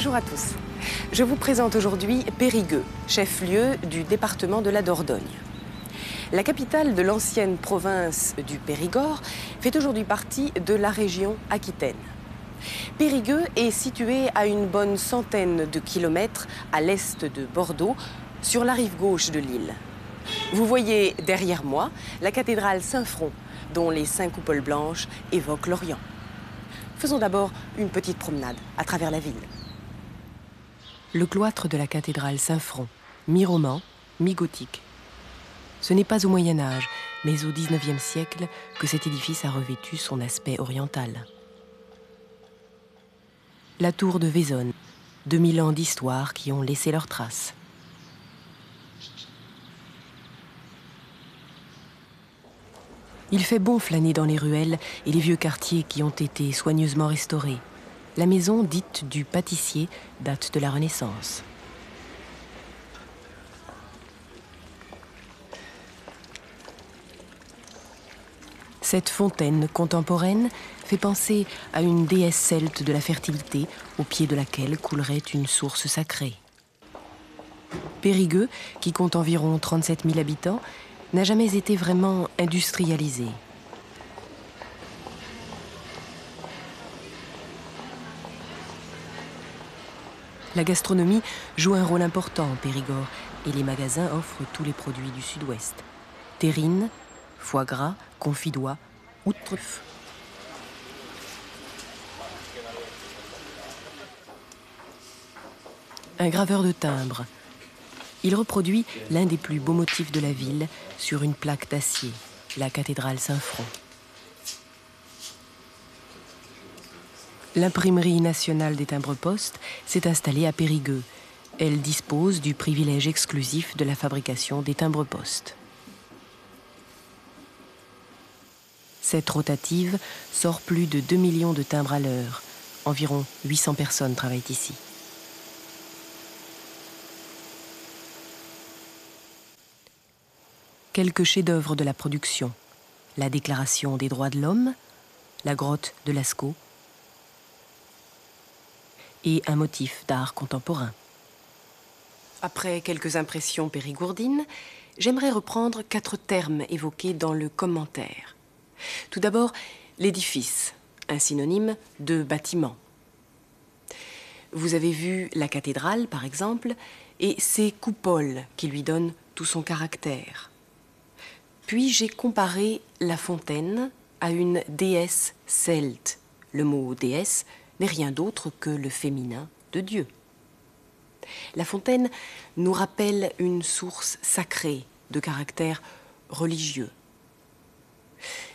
Bonjour à tous. Je vous présente aujourd'hui Périgueux, chef-lieu du département de la Dordogne. La capitale de l'ancienne province du Périgord fait aujourd'hui partie de la région Aquitaine. Périgueux est situé à une bonne centaine de kilomètres à l'est de Bordeaux, sur la rive gauche de l'île. Vous voyez derrière moi la cathédrale Saint-Front, dont les cinq coupoles blanches évoquent l'Orient. Faisons d'abord une petite promenade à travers la ville. Le cloître de la cathédrale Saint-Front, mi-roman, mi-gothique. Ce n'est pas au Moyen Âge, mais au XIXe siècle que cet édifice a revêtu son aspect oriental. La tour de Vaisonne, 2000 ans d'histoire qui ont laissé leurs traces. Il fait bon flâner dans les ruelles et les vieux quartiers qui ont été soigneusement restaurés. La maison dite du pâtissier date de la Renaissance. Cette fontaine contemporaine fait penser à une déesse celte de la fertilité au pied de laquelle coulerait une source sacrée. Périgueux, qui compte environ 37 000 habitants, n'a jamais été vraiment industrialisé. La gastronomie joue un rôle important en Périgord et les magasins offrent tous les produits du sud-ouest. Terrine, foie gras, confit d'oie ou truffes. Un graveur de timbre, il reproduit l'un des plus beaux motifs de la ville sur une plaque d'acier, la cathédrale Saint-Front. L'imprimerie nationale des timbres-poste s'est installée à Périgueux. Elle dispose du privilège exclusif de la fabrication des timbres-poste. Cette rotative sort plus de 2 millions de timbres à l'heure. Environ 800 personnes travaillent ici. quelques chefs-d'œuvre de la production la Déclaration des droits de l'homme, la grotte de Lascaux et un motif d'art contemporain. Après quelques impressions périgourdines, j'aimerais reprendre quatre termes évoqués dans le commentaire. Tout d'abord, l'édifice, un synonyme de bâtiment. Vous avez vu la cathédrale, par exemple, et ses coupoles qui lui donnent tout son caractère. Puis j'ai comparé la fontaine à une déesse celte. Le mot déesse n'est rien d'autre que le féminin de Dieu. La fontaine nous rappelle une source sacrée de caractère religieux.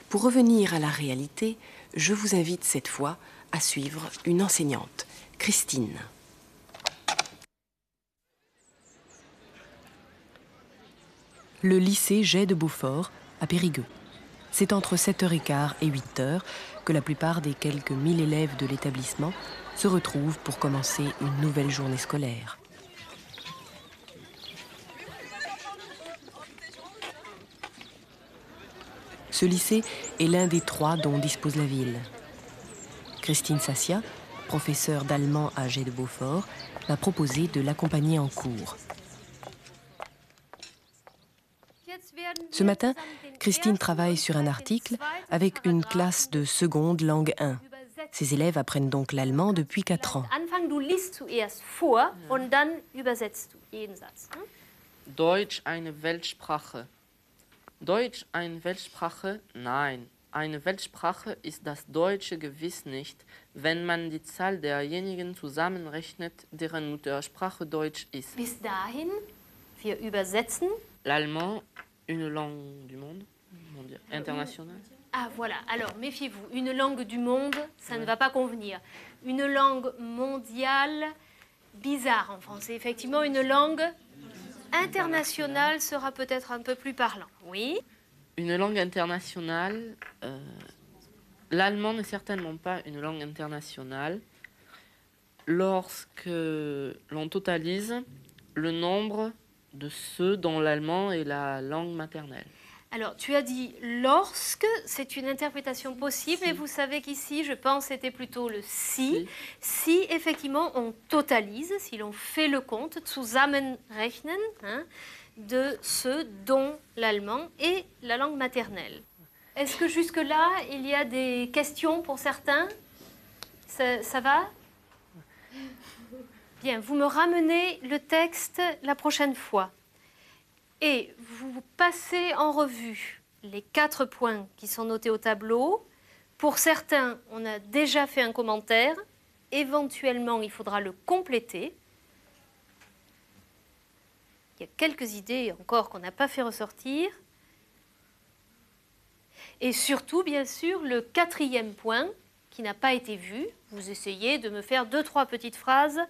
Pour revenir à la réalité, je vous invite cette fois à suivre une enseignante, Christine. le lycée Jet de Beaufort à Périgueux. C'est entre 7h15 et 8h que la plupart des quelques 1000 élèves de l'établissement se retrouvent pour commencer une nouvelle journée scolaire. Ce lycée est l'un des trois dont dispose la ville. Christine Sassia, professeure d'allemand à Jet de Beaufort, m'a proposé de l'accompagner en cours. Ce matin, Christine travaille sur un article avec une classe de seconde langue 1. Ses élèves apprennent donc l'allemand depuis 4 ans. Deutsch eine Weltsprache. Deutsch eine Weltsprache? Nein. Eine Weltsprache ist das Deutsche gewiss nicht, wenn man die Zahl derjenigen zusammenrechnet, deren Muttersprache Deutsch ist. Bis dahin, wir übersetzen. L'allemand une langue du monde, internationale Ah voilà, alors méfiez-vous, une langue du monde, ça ne va pas convenir. Une langue mondiale, bizarre en français. Effectivement, une langue internationale sera peut-être un peu plus parlant. Oui Une langue internationale, euh, l'allemand n'est certainement pas une langue internationale lorsque l'on totalise le nombre de ceux dont l'allemand est la langue maternelle. Alors, tu as dit lorsque, c'est une interprétation possible, et vous savez qu'ici, je pense, c'était plutôt le si. Si, effectivement, on totalise, si l'on fait le compte, zusammenrechnen, hein, de ce dont l'allemand est la langue maternelle. Est-ce que jusque-là, il y a des questions pour certains? Ça, ça va? Vous me ramenez le texte la prochaine fois. Et vous passez en revue les quatre points qui sont notés au tableau. Pour certains, on a déjà fait un commentaire. Éventuellement, il faudra le compléter. Il y a quelques idées encore qu'on n'a pas fait ressortir. Et surtout, bien sûr, le quatrième point qui n'a pas été vu. Vous essayez de me faire deux, trois petites phrases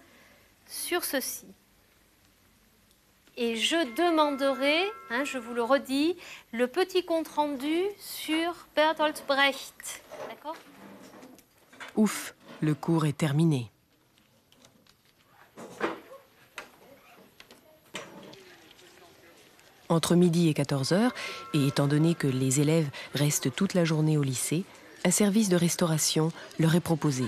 sur ceci. Et je demanderai, hein, je vous le redis, le petit compte-rendu sur Bertolt Brecht. D'accord? Ouf, le cours est terminé. Entre midi et 14 heures, et étant donné que les élèves restent toute la journée au lycée, un service de restauration leur est proposé.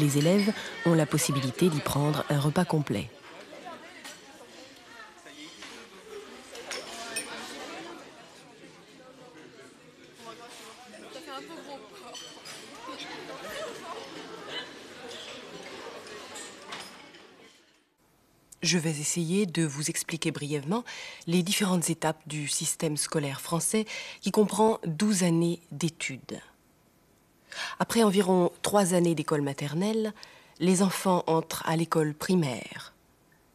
Les élèves ont la possibilité d'y prendre un repas complet. Je vais essayer de vous expliquer brièvement les différentes étapes du système scolaire français qui comprend 12 années d'études. Après environ trois années d'école maternelle, les enfants entrent à l'école primaire.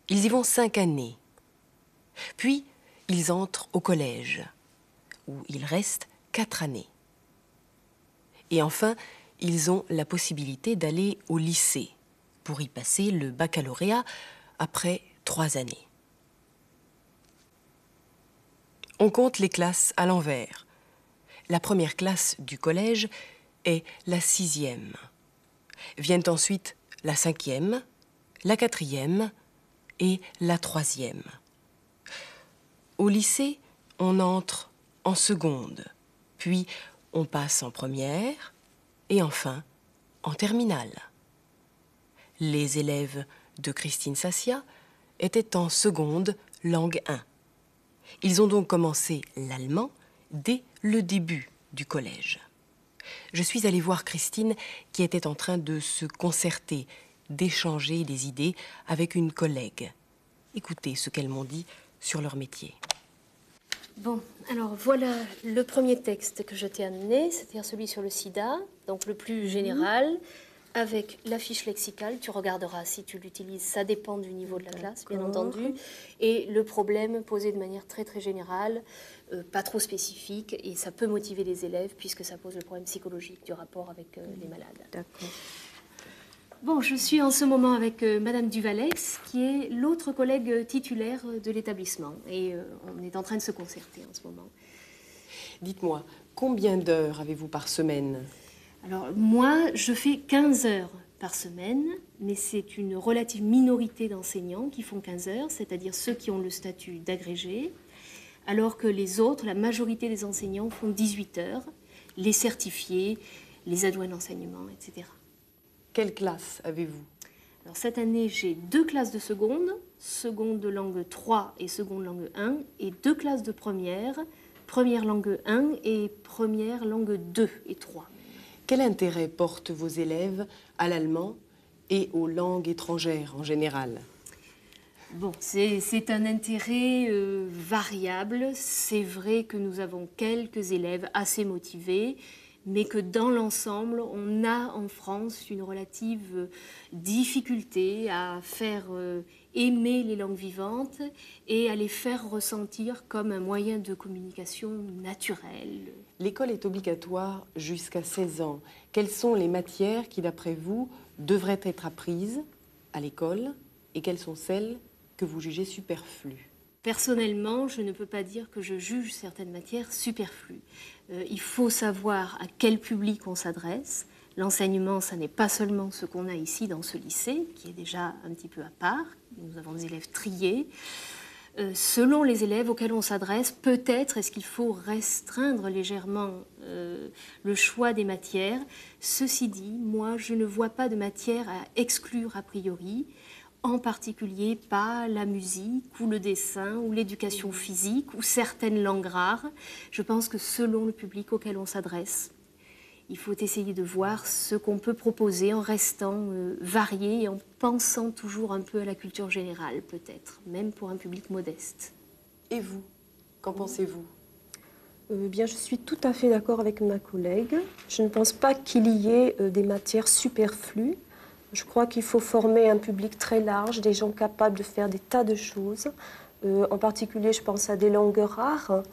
Ils y vont cinq années. Puis, ils entrent au collège, où ils restent quatre années. Et enfin, ils ont la possibilité d'aller au lycée pour y passer le baccalauréat après trois années. On compte les classes à l'envers. La première classe du collège la sixième. Viennent ensuite la cinquième, la quatrième et la troisième. Au lycée, on entre en seconde, puis on passe en première et enfin en terminale. Les élèves de Christine Sassia étaient en seconde langue 1. Ils ont donc commencé l'allemand dès le début du collège. Je suis allée voir Christine qui était en train de se concerter, d'échanger des idées avec une collègue. Écoutez ce qu'elles m'ont dit sur leur métier. Bon, alors voilà le premier texte que je t'ai amené, c'est-à-dire celui sur le sida, donc le plus général avec la fiche lexicale, tu regarderas si tu l'utilises, ça dépend du niveau de la classe, bien entendu, et le problème posé de manière très très générale, pas trop spécifique, et ça peut motiver les élèves puisque ça pose le problème psychologique du rapport avec euh, les malades. D'accord. Bon, je suis en ce moment avec euh, Madame Duvalex, qui est l'autre collègue titulaire de l'établissement, et euh, on est en train de se concerter en ce moment. Dites-moi, combien d'heures avez-vous par semaine? Alors moi, je fais 15 heures par semaine, mais c'est une relative minorité d'enseignants qui font 15 heures, c'est-à-dire ceux qui ont le statut d'agrégé, alors que les autres, la majorité des enseignants font 18 heures, les certifiés, les adjoints d'enseignement, etc. Quelle classe avez-vous? Alors cette année, j'ai deux classes de seconde, seconde de langue 3 et seconde langue 1, et deux classes de première, première langue 1 et première langue 2 et 3. Quel intérêt portent vos élèves à l'allemand et aux langues étrangères en général? Bon, c'est un intérêt euh, variable. C'est vrai que nous avons quelques élèves assez motivés, mais que dans l'ensemble, on a en France une relative euh, difficulté à faire euh, aimer les langues vivantes et à les faire ressentir comme un moyen de communication naturel. L'école est obligatoire jusqu'à 16 ans. Quelles sont les matières qui, d'après vous, devraient être apprises à l'école et quelles sont celles que vous jugez superflues Personnellement, je ne peux pas dire que je juge certaines matières superflues. Euh, il faut savoir à quel public on s'adresse. L'enseignement, ça n'est pas seulement ce qu'on a ici dans ce lycée, qui est déjà un petit peu à part. Nous avons des élèves triés. Euh, selon les élèves auxquels on s'adresse, peut-être est-ce qu'il faut restreindre légèrement euh, le choix des matières. Ceci dit, moi, je ne vois pas de matière à exclure a priori, en particulier pas la musique ou le dessin ou l'éducation physique ou certaines langues rares. Je pense que selon le public auquel on s'adresse, il faut essayer de voir ce qu'on peut proposer en restant euh, varié et en pensant toujours un peu à la culture générale, peut-être, même pour un public modeste. Et vous Qu'en pensez-vous? Euh, bien, je suis tout à fait d'accord avec ma collègue. Je ne pense pas qu'il y ait euh, des matières superflues. Je crois qu'il faut former un public très large, des gens capables de faire des tas de choses. en particulier, je pense à des langues rares.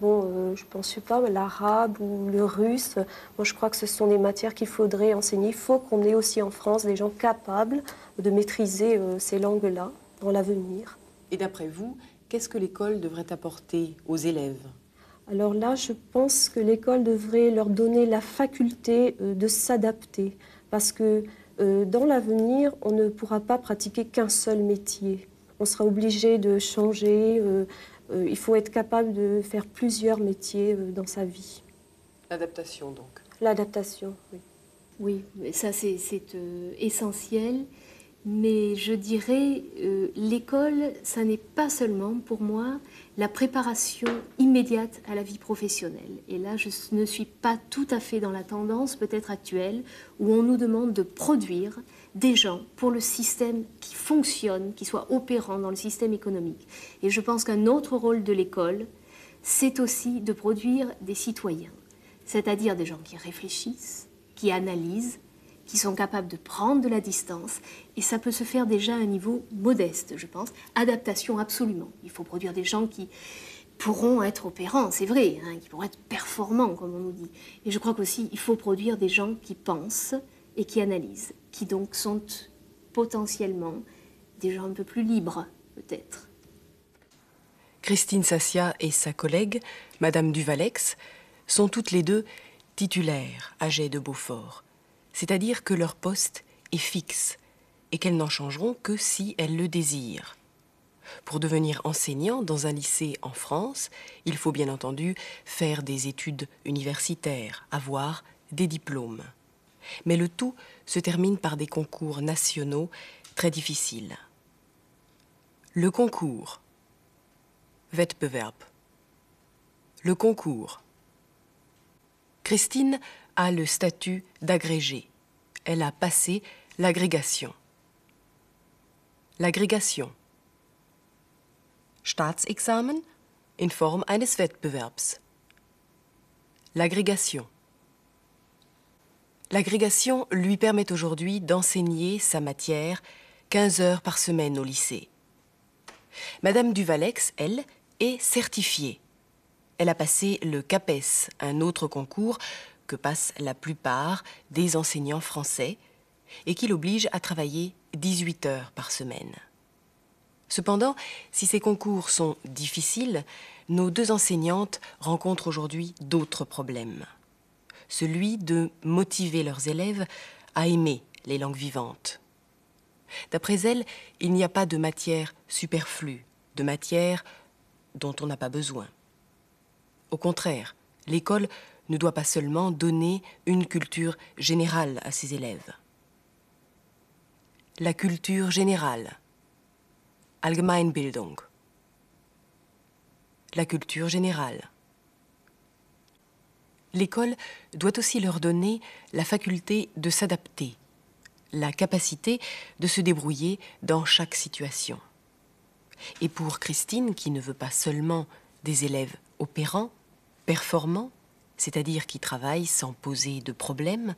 Bon, euh, je ne pense pas, l'arabe ou le russe, moi je crois que ce sont des matières qu'il faudrait enseigner. Il faut qu'on ait aussi en France des gens capables de maîtriser euh, ces langues-là dans l'avenir. Et d'après vous, qu'est-ce que l'école devrait apporter aux élèves? Alors là, je pense que l'école devrait leur donner la faculté euh, de s'adapter. Parce que dans l'avenir, on ne pourra pas pratiquer qu'un seul métier. On sera obligé de changer, euh, il faut être capable de faire plusieurs métiers euh, dans sa vie. L'adaptation, donc. L'adaptation, oui. Oui, ça c'est euh, essentiel. Mais je dirais, l'école, ça n'est pas seulement pour moi la préparation immédiate à la vie professionnelle. Et là, je ne suis pas tout à fait dans la tendance peut-être actuelle où on nous demande de produire des gens pour le système qui fonctionne, qui soit opérant dans le système économique. Et je pense qu'un autre rôle de l'école, c'est aussi de produire des citoyens, c'est-à-dire des gens qui réfléchissent, qui analysent, qui sont capables de prendre de la distance. Et ça peut se faire déjà à un niveau modeste, je pense. Adaptation, absolument. Il faut produire des gens qui pourront être opérants, c'est vrai, hein, qui pourront être performants, comme on nous dit. Et je crois qu'aussi, il faut produire des gens qui pensent et qui analysent qui donc sont potentiellement des gens un peu plus libres, peut-être. Christine Sassia et sa collègue, Madame Duvalex, sont toutes les deux titulaires à de Beaufort, c'est-à-dire que leur poste est fixe et qu'elles n'en changeront que si elles le désirent. Pour devenir enseignant dans un lycée en France, il faut bien entendu faire des études universitaires, avoir des diplômes mais le tout se termine par des concours nationaux très difficiles. Le concours. Wettbewerb. Le concours. Christine a le statut d'agrégée. Elle a passé l'agrégation. L'agrégation. Staatsexamen in Form eines Wettbewerbs. L'agrégation. L'agrégation lui permet aujourd'hui d'enseigner sa matière 15 heures par semaine au lycée. Madame Duvalex, elle, est certifiée. Elle a passé le CAPES, un autre concours que passent la plupart des enseignants français et qui l'oblige à travailler 18 heures par semaine. Cependant, si ces concours sont difficiles, nos deux enseignantes rencontrent aujourd'hui d'autres problèmes celui de motiver leurs élèves à aimer les langues vivantes. D'après elle, il n'y a pas de matière superflue, de matière dont on n'a pas besoin. Au contraire, l'école ne doit pas seulement donner une culture générale à ses élèves. La culture générale. Allgemeinbildung. La culture générale l'école doit aussi leur donner la faculté de s'adapter, la capacité de se débrouiller dans chaque situation. Et pour Christine, qui ne veut pas seulement des élèves opérants, performants, c'est-à-dire qui travaillent sans poser de problème,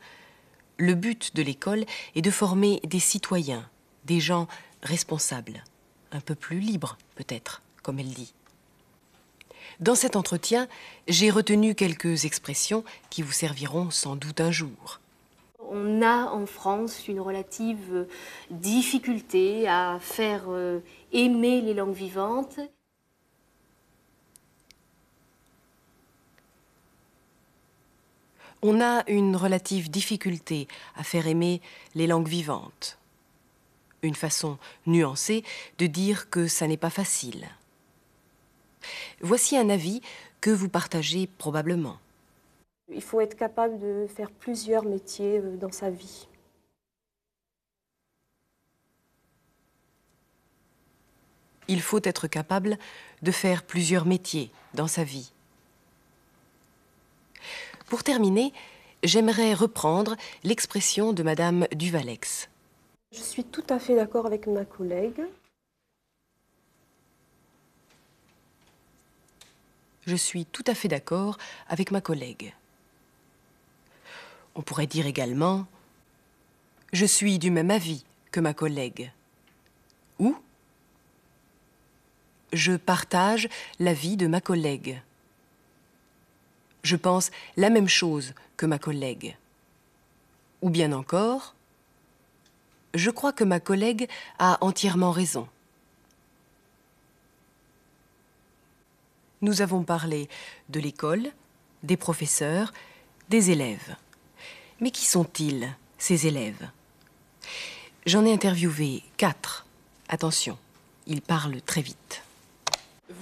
le but de l'école est de former des citoyens, des gens responsables, un peu plus libres peut-être, comme elle dit. Dans cet entretien, j'ai retenu quelques expressions qui vous serviront sans doute un jour. On a en France une relative difficulté à faire euh, aimer les langues vivantes. On a une relative difficulté à faire aimer les langues vivantes. Une façon nuancée de dire que ça n'est pas facile. Voici un avis que vous partagez probablement. Il faut être capable de faire plusieurs métiers euh, dans sa vie. Il faut être capable de faire plusieurs métiers dans sa vie. Pour terminer, j'aimerais reprendre l'expression de Madame Duvalex. Je suis tout à fait d'accord avec ma collègue. Je suis tout à fait d'accord avec ma collègue. On pourrait dire également Je suis du même avis que ma collègue. Ou Je partage l'avis de ma collègue. Je pense la même chose que ma collègue. Ou bien encore Je crois que ma collègue a entièrement raison. Nous avons parlé de l'école, des professeurs, des élèves. Mais qui sont-ils, ces élèves? J'en ai interviewé quatre. Attention, ils parlent très vite.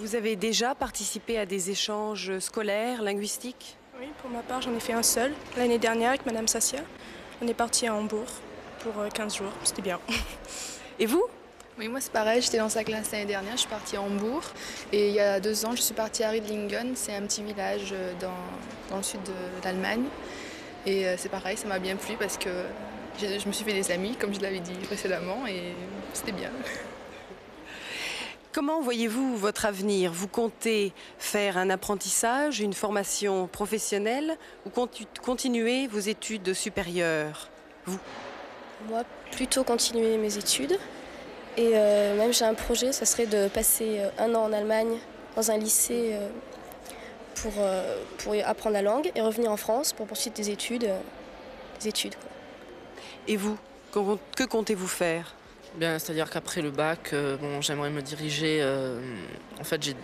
Vous avez déjà participé à des échanges scolaires, linguistiques? Oui, pour ma part, j'en ai fait un seul l'année dernière avec Madame Sassia. On est parti à Hambourg pour 15 jours, c'était bien. Et vous? Oui, moi c'est pareil, j'étais dans sa classe l'année dernière, je suis partie à Hambourg. Et il y a deux ans, je suis partie à Riedlingen, c'est un petit village dans, dans le sud de l'Allemagne. Et c'est pareil, ça m'a bien plu parce que je me suis fait des amis, comme je l'avais dit précédemment, et c'était bien. Comment voyez-vous votre avenir? Vous comptez faire un apprentissage, une formation professionnelle ou continuer vos études supérieures? Vous? Moi, plutôt continuer mes études. Et euh, même j'ai un projet, ça serait de passer un an en Allemagne dans un lycée euh, pour, euh, pour apprendre la langue et revenir en France pour poursuivre des études. euh, des études quoi. Et vous Que comptez-vous faire? C'est-à-dire qu'après le bac, euh, bon, j'aimerais me diriger. euh, en fait, j'ai-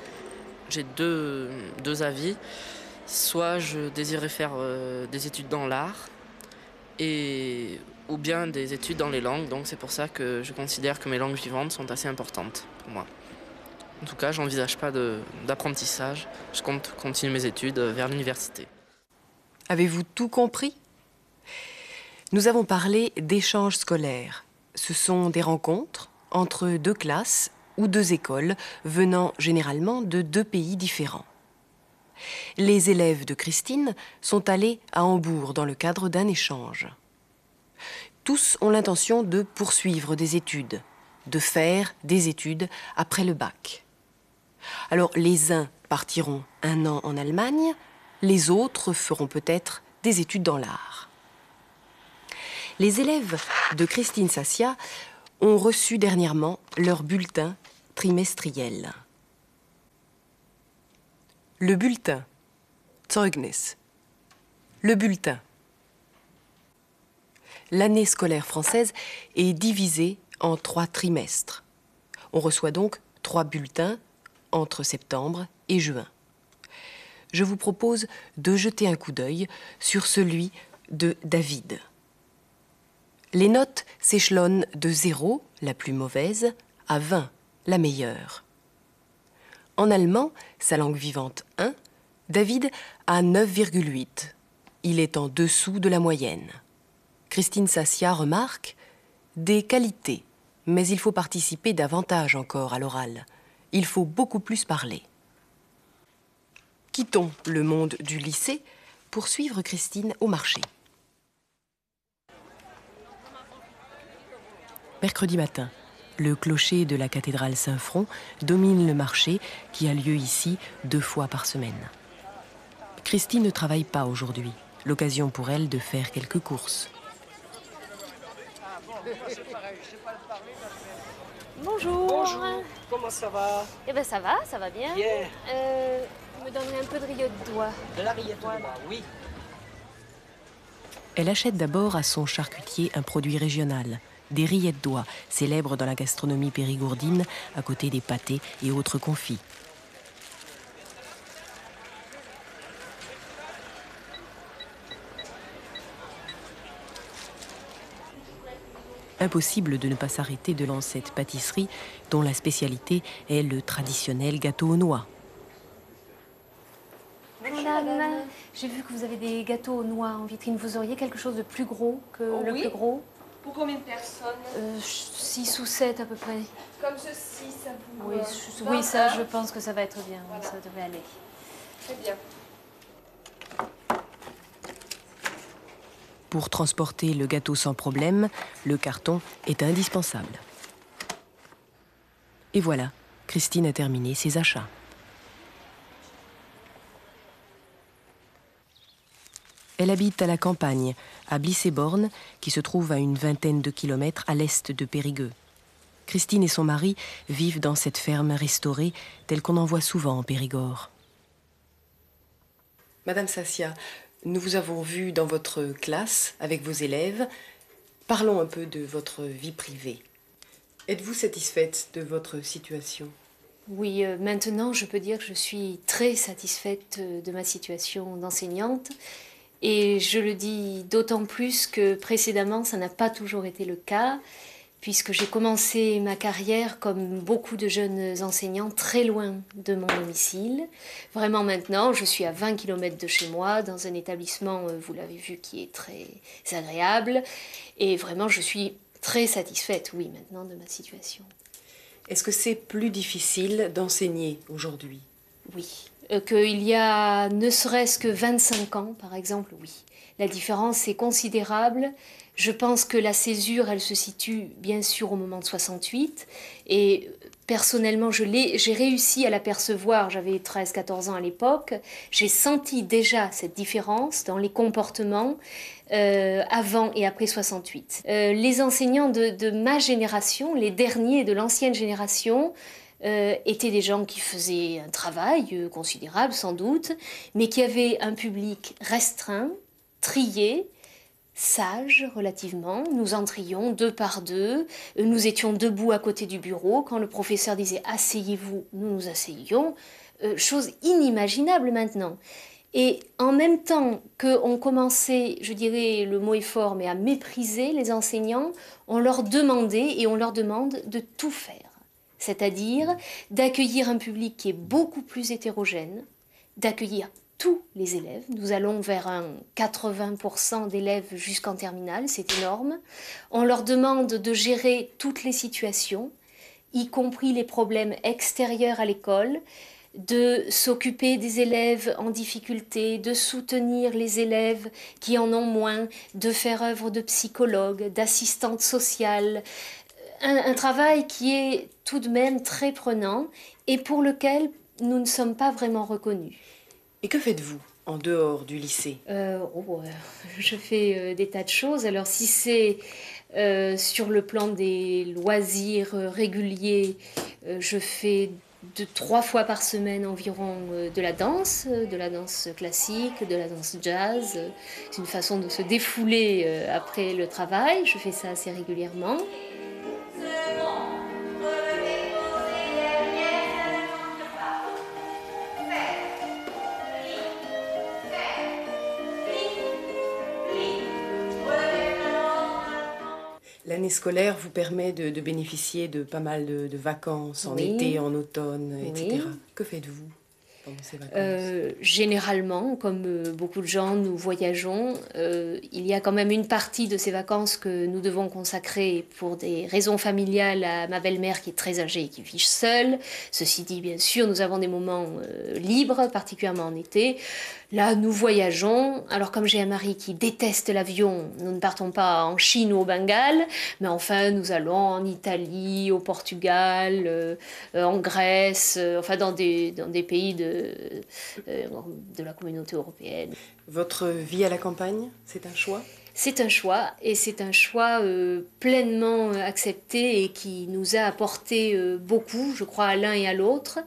deux, deux avis. Soit je désirais faire euh, des études dans l'art, et ou bien des études dans les langues. Donc c'est pour ça que je considère que mes langues vivantes sont assez importantes pour moi. En tout cas, j'envisage pas d'apprentissage. Je compte continuer mes études vers l'université. Avez-vous tout compris? Nous avons parlé d'échanges scolaires. Ce sont des rencontres entre deux classes ou deux écoles venant généralement de deux pays différents. Les élèves de Christine sont allés à Hambourg dans le cadre d'un échange. Tous ont l'intention de poursuivre des études, de faire des études après le bac. Alors les uns partiront un an en Allemagne, les autres feront peut-être des études dans l'art. Les élèves de Christine Sassia ont reçu dernièrement leur bulletin trimestriel. Le bulletin, Zeugnis. Le bulletin. L'année scolaire française est divisée en trois trimestres. On reçoit donc trois bulletins entre septembre et juin. Je vous propose de jeter un coup d'œil sur celui de David. Les notes s'échelonnent de 0, la plus mauvaise, à 20, la meilleure. En allemand, sa langue vivante 1, David a 9,8. Il est en dessous de la moyenne. Christine Sassia remarque des qualités, mais il faut participer davantage encore à l'oral. Il faut beaucoup plus parler. Quittons le monde du lycée pour suivre Christine au marché. Mercredi matin, le clocher de la cathédrale Saint-Front domine le marché qui a lieu ici deux fois par semaine. Christine ne travaille pas aujourd'hui, l'occasion pour elle de faire quelques courses. Bonjour. Bonjour, comment ça va? Eh ben ça va, ça va bien. Bien. Euh, vous me donnerez un peu de rillettes de doigts. De la rillette de doigts, oui. Elle achète d'abord à son charcutier un produit régional, des rillettes d'oie, célèbres dans la gastronomie périgourdine, à côté des pâtés et autres confits. Impossible de ne pas s'arrêter devant cette pâtisserie dont la spécialité est le traditionnel gâteau aux noix. Madame, j'ai vu que vous avez des gâteaux aux noix en vitrine. Vous auriez quelque chose de plus gros que oh le plus gros? Pour combien de personnes? 6 ou 7 à peu près. Comme ceci, ça vous Oui, euh, je- oui, ça, je pense que ça va être bien. Voilà. Ça devrait aller. Très bien. Pour transporter le gâteau sans problème, le carton est indispensable. Et voilà, Christine a terminé ses achats. Elle habite à la campagne, à Blisséborn, qui se trouve à une vingtaine de kilomètres à l'est de Périgueux. Christine et son mari vivent dans cette ferme restaurée telle qu'on en voit souvent en Périgord. Madame Sassia, nous vous avons vu dans votre classe avec vos élèves. Parlons un peu de votre vie privée. Êtes-vous satisfaite de votre situation? Oui, euh, maintenant, je peux dire que je suis très satisfaite euh, de ma situation d'enseignante. Et je le dis d'autant plus que précédemment, ça n'a pas toujours été le cas, puisque j'ai commencé ma carrière comme beaucoup de jeunes enseignants très loin de mon domicile. Vraiment maintenant, je suis à 20 km de chez moi, dans un établissement, euh, vous l'avez vu, qui est très agréable. Et vraiment, je suis très satisfaite, oui, maintenant, de ma situation. Est-ce que c'est plus difficile d'enseigner aujourd'hui? Oui. Euh, Qu'il y a ne serait-ce que 25 ans, par exemple, oui. La différence est considérable. Je pense que la césure, elle se situe bien sûr au moment de 68. Et personnellement, je l'ai- j'ai réussi à l'apercevoir. J'avais 13-14 ans à l'époque. J'ai senti déjà cette différence dans les comportements euh, avant et après 68. Euh, les enseignants de ma génération, les derniers de l'ancienne génération, euh, étaient des gens qui faisaient un travail euh, considérable sans doute, mais qui avaient un public restreint, trié, sage relativement. Nous entrions deux par deux, Euh, nous étions debout à côté du bureau. Quand le professeur disait asseyez-vous, nous nous asseyions. Chose inimaginable maintenant. Et en même temps qu'on commençait, je dirais, le mot est fort, mais à mépriser les enseignants, on leur demandait et on leur demande de tout faire. C'est-à-dire d'accueillir un public qui est beaucoup plus hétérogène, d'accueillir tous les élèves. Nous allons vers un 80% d'élèves jusqu'en terminale, c'est énorme. On leur demande de gérer toutes les situations, y compris les problèmes extérieurs à l'école, de s'occuper des élèves en difficulté, de soutenir les élèves qui en ont moins, de faire œuvre de psychologue, d'assistante sociale. Un, un travail qui est tout de même très prenant et pour lequel nous ne sommes pas vraiment reconnus. Et que faites-vous en dehors du lycée? Euh, oh, euh, je fais euh, des tas de choses. Alors si c'est euh, sur le plan des loisirs réguliers, euh, je fais de trois fois par semaine environ euh, de la danse, de la danse classique, de la danse jazz. C'est une façon de se défouler après le travail. Je fais ça assez régulièrement. L'année scolaire vous permet de, de bénéficier de pas mal de, de vacances en Oui. été, en automne, Oui. etc. Que faites-vous pendant ces vacances Euh, généralement, comme euh, beaucoup de gens, nous voyageons. Euh, il y a quand même une partie de ces vacances que nous devons consacrer pour des raisons familiales à ma belle-mère qui est très âgée et qui vit seule. Ceci dit, bien sûr, nous avons des moments euh, libres, particulièrement en été. Là, nous voyageons. Alors, comme j'ai un mari qui déteste l'avion, nous ne partons pas en Chine ou au Bengale, mais enfin, nous allons en Italie, au Portugal, euh, euh, en Grèce, euh, enfin, dans des, dans des pays de, euh, de la communauté européenne. Votre vie à la campagne, c'est un choix? C'est un choix et c'est un choix euh, pleinement accepté et qui nous a apporté euh, beaucoup, je crois, à l'un et à l'autre.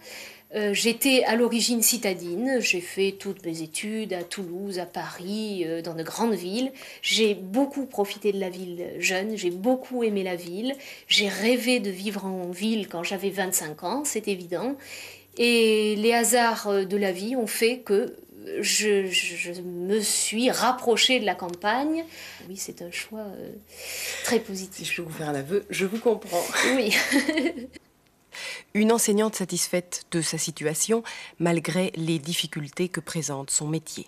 Euh, J'étais à l'origine citadine, j'ai fait toutes mes études à Toulouse, à Paris, euh, dans de grandes villes. J'ai beaucoup profité de la ville jeune, j'ai beaucoup aimé la ville. J'ai rêvé de vivre en ville quand j'avais 25 ans, c'est évident. Et les hasards euh, de la vie ont fait que je, je me suis rapprochée de la campagne. Oui, c'est un choix euh, très positif. Si je peux vous faire un aveu, je vous comprends. Oui. Une enseignante satisfaite de sa situation malgré les difficultés que présente son métier.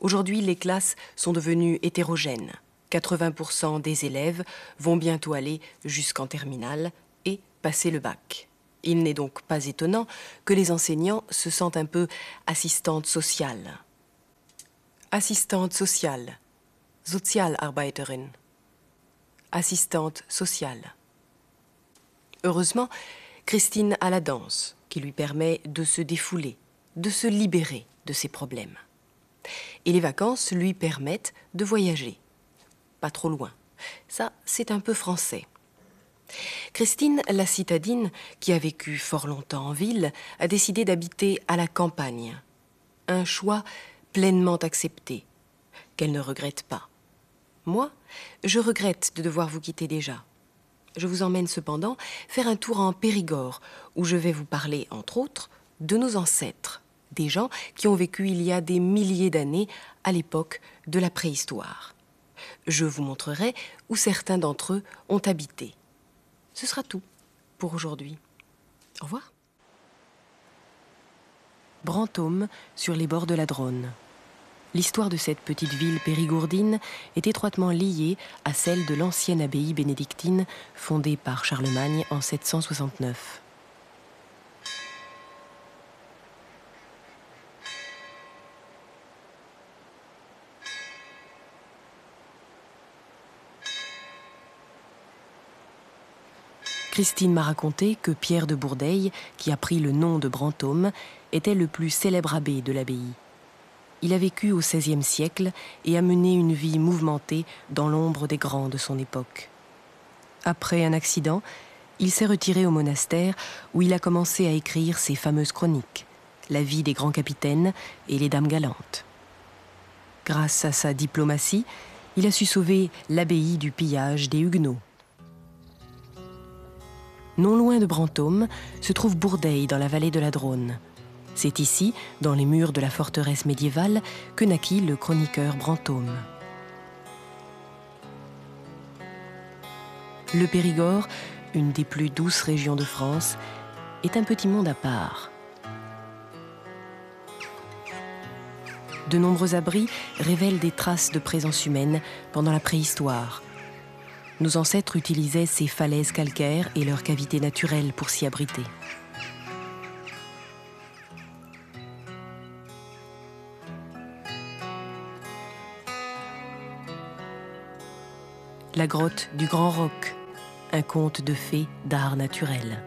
Aujourd'hui, les classes sont devenues hétérogènes. 80% des élèves vont bientôt aller jusqu'en terminale et passer le bac. Il n'est donc pas étonnant que les enseignants se sentent un peu assistantes sociales. Assistante sociale, Sozialarbeiterin, assistante sociale. Heureusement, Christine a la danse qui lui permet de se défouler, de se libérer de ses problèmes. Et les vacances lui permettent de voyager. Pas trop loin. Ça, c'est un peu français. Christine, la citadine, qui a vécu fort longtemps en ville, a décidé d'habiter à la campagne. Un choix pleinement accepté, qu'elle ne regrette pas. Moi, je regrette de devoir vous quitter déjà. Je vous emmène cependant faire un tour en Périgord, où je vais vous parler, entre autres, de nos ancêtres, des gens qui ont vécu il y a des milliers d'années, à l'époque de la préhistoire. Je vous montrerai où certains d'entre eux ont habité. Ce sera tout pour aujourd'hui. Au revoir. Brantôme, sur les bords de la Dronne. L'histoire de cette petite ville périgourdine est étroitement liée à celle de l'ancienne abbaye bénédictine fondée par Charlemagne en 769. Christine m'a raconté que Pierre de Bourdeille, qui a pris le nom de Brantôme, était le plus célèbre abbé de l'abbaye. Il a vécu au XVIe siècle et a mené une vie mouvementée dans l'ombre des grands de son époque. Après un accident, il s'est retiré au monastère où il a commencé à écrire ses fameuses chroniques, La vie des grands capitaines et les dames galantes. Grâce à sa diplomatie, il a su sauver l'abbaye du pillage des Huguenots. Non loin de Brantôme se trouve Bourdeille dans la vallée de la Dronne. C'est ici, dans les murs de la forteresse médiévale, que naquit le chroniqueur Brantôme. Le Périgord, une des plus douces régions de France, est un petit monde à part. De nombreux abris révèlent des traces de présence humaine pendant la préhistoire. Nos ancêtres utilisaient ces falaises calcaires et leurs cavités naturelles pour s'y abriter. La grotte du Grand Roc, un conte de fées d'art naturel.